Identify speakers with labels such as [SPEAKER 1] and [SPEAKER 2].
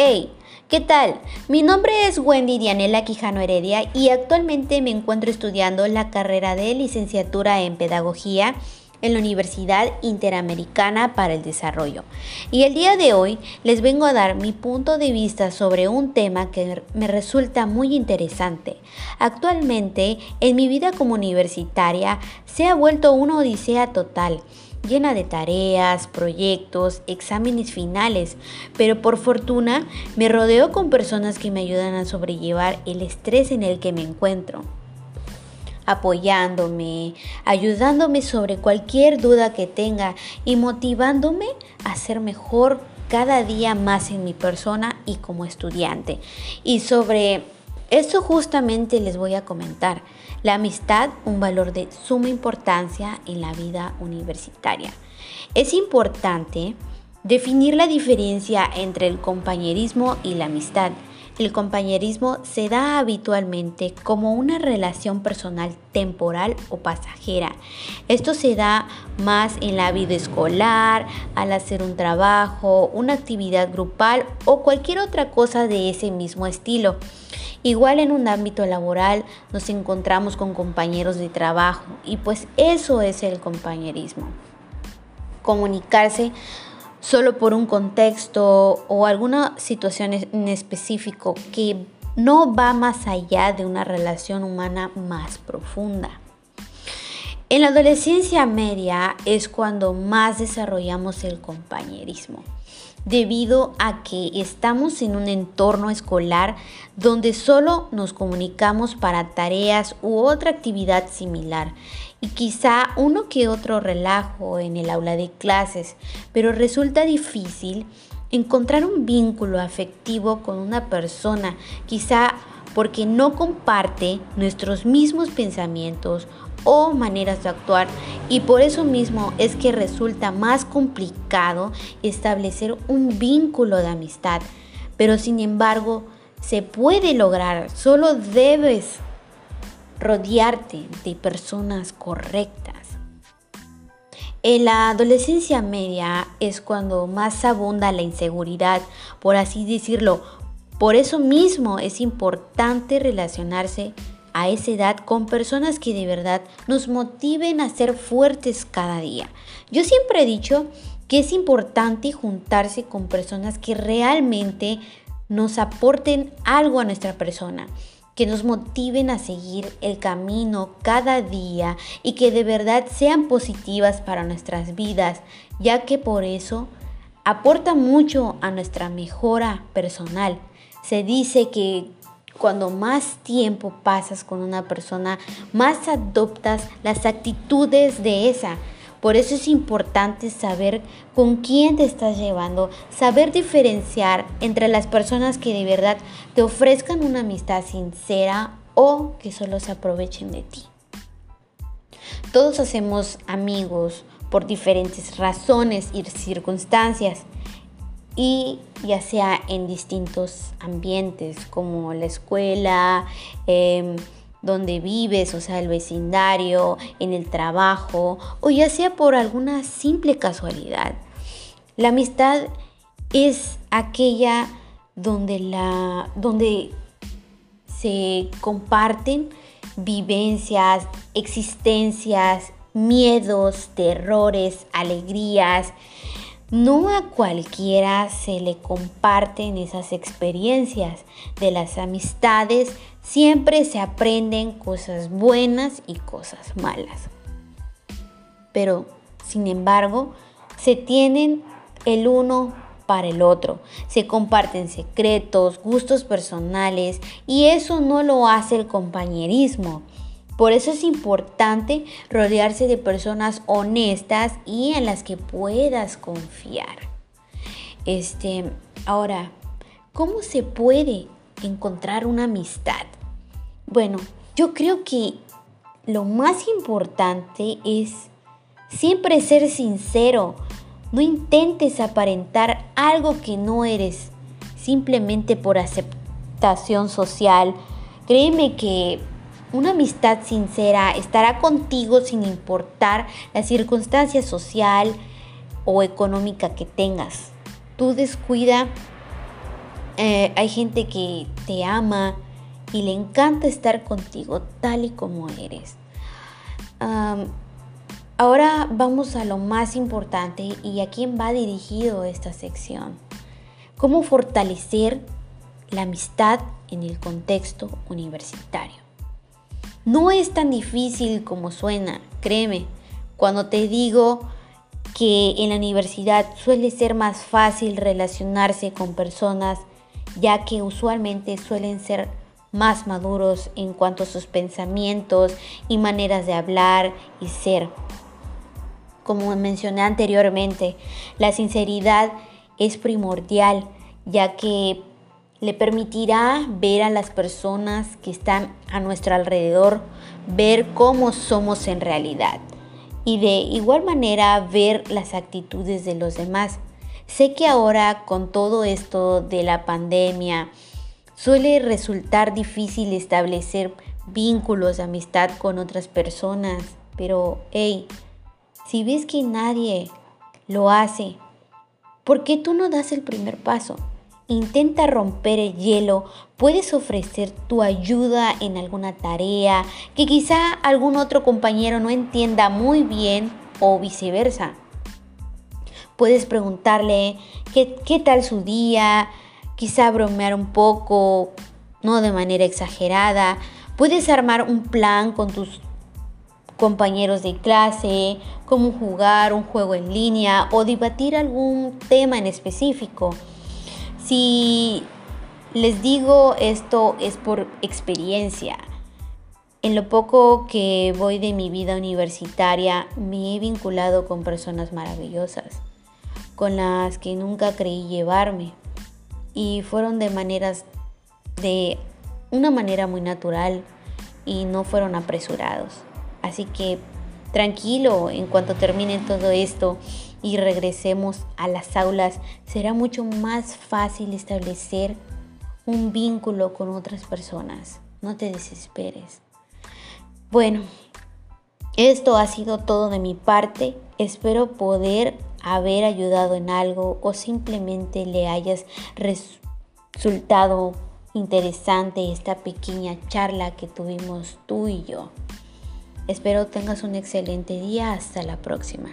[SPEAKER 1] Hey, ¿qué tal? Mi nombre es Wendy Dianela Quijano Heredia y actualmente me encuentro estudiando la carrera de licenciatura en Pedagogía en la Universidad Interamericana para el Desarrollo. Y el día de hoy les vengo a dar mi punto de vista sobre un tema que me resulta muy interesante. Actualmente, en mi vida como universitaria, se ha vuelto una odisea total llena de tareas, proyectos, exámenes finales, pero por fortuna me rodeo con personas que me ayudan a sobrellevar el estrés en el que me encuentro apoyándome, ayudándome sobre cualquier duda que tenga y motivándome a ser mejor cada día más en mi persona y como estudiante. Y sobre eso justamente les voy a comentar. La amistad, un valor de suma importancia en la vida universitaria. Es importante definir la diferencia entre el compañerismo y la amistad el compañerismo se da habitualmente como una relación personal temporal o pasajera. Esto se da más en la vida escolar, al hacer un trabajo, una actividad grupal o cualquier otra cosa de ese mismo estilo. Igual en un ámbito laboral nos encontramos con compañeros de trabajo y pues eso es el compañerismo. Comunicarse solo por un contexto o alguna situación en específico que no va más allá de una relación humana más profunda. En la adolescencia media es cuando más desarrollamos el compañerismo debido a que estamos en un entorno escolar donde solo nos comunicamos para tareas u otra actividad similar y quizá uno que otro relajo en el aula de clases, pero resulta difícil encontrar un vínculo afectivo con una persona, quizá porque no comparte nuestros mismos pensamientos o maneras de actuar y por eso mismo es que resulta más complicado establecer un vínculo de amistad. Pero sin embargo, se puede lograr, solo debes rodearte de personas correctas. En la adolescencia media es cuando más abunda la inseguridad, por así decirlo. Por eso mismo es importante relacionarse a esa edad con personas que de verdad nos motiven a ser fuertes cada día. Yo siempre he dicho que es importante juntarse con personas que realmente nos aporten algo a nuestra persona, que nos motiven a seguir el camino cada día y que de verdad sean positivas para nuestras vidas, ya que por eso aporta mucho a nuestra mejora personal. Se dice que cuando más tiempo pasas con una persona, más adoptas las actitudes de esa. Por eso es importante saber con quién te estás llevando, saber diferenciar entre las personas que de verdad te ofrezcan una amistad sincera o que solo se aprovechen de ti. Todos hacemos amigos por diferentes razones y circunstancias y ya sea en distintos ambientes como la escuela, em, donde vives, o sea, el vecindario, en el trabajo, o ya sea por alguna simple casualidad. La amistad es aquella donde, la, donde se comparten vivencias, existencias, miedos, terrores, alegrías, no a cualquiera se le comparten esas experiencias. De las amistades siempre se aprenden cosas buenas y cosas malas. Pero, sin embargo, se tienen el uno para el otro. Se comparten secretos, gustos personales y eso no lo hace el compañerismo. Por eso es importante rodearse de personas honestas y en las que puedas confiar. Este, ahora, ¿cómo se puede encontrar una amistad? Bueno, yo creo que lo más importante es siempre ser sincero. No intentes aparentar algo que no eres simplemente por aceptación social. Créeme que una amistad sincera estará contigo sin importar la circunstancia social o económica que tengas. Tú descuida Eh, hay gente que te ama y le encanta estar contigo tal y como eres. ahora vamos a lo más importante y a quién va dirigido esta sección. ¿Cómo fortalecer la amistad en el contexto universitario? No es tan difícil como suena, créeme, cuando te digo que en la universidad suele ser más fácil relacionarse con personas ya que usualmente suelen ser más maduros en cuanto a sus pensamientos y maneras de hablar y ser. Como mencioné anteriormente, la sinceridad es primordial ya que le permitirá ver a las personas que están a nuestro alrededor, ver cómo somos en realidad y de igual manera ver las actitudes de los demás. Sé que ahora con todo esto de la pandemia suele resultar difícil establecer vínculos amistad con otras personas, pero hey, si ves que nadie lo hace, ¿por qué tú no das el primer paso? Intenta romper el hielo, puedes ofrecer tu ayuda en alguna tarea que quizá algún otro compañero no entienda muy bien o viceversa. Puedes preguntarle qué, tal su día, quizá bromear un poco, no de manera exagerada. Puedes armar un plan con tus compañeros de clase, cómo jugar un juego en línea o debatir algún tema en específico. Si les digo esto es por experiencia. En lo poco que voy de mi vida universitaria me he vinculado con personas maravillosas, con las que nunca creí llevarme y fueron de maneras de una manera muy natural y no fueron apresurados. Así que tranquilo en cuanto termine todo esto y regresemos a las aulas, será mucho más fácil establecer un vínculo con otras personas. No te desesperes. Bueno, esto ha sido todo de mi parte. Espero poder haber ayudado en algo o simplemente le hayas resultado interesante esta pequeña charla que tuvimos tú y yo. Espero tengas un excelente día. Hasta la próxima.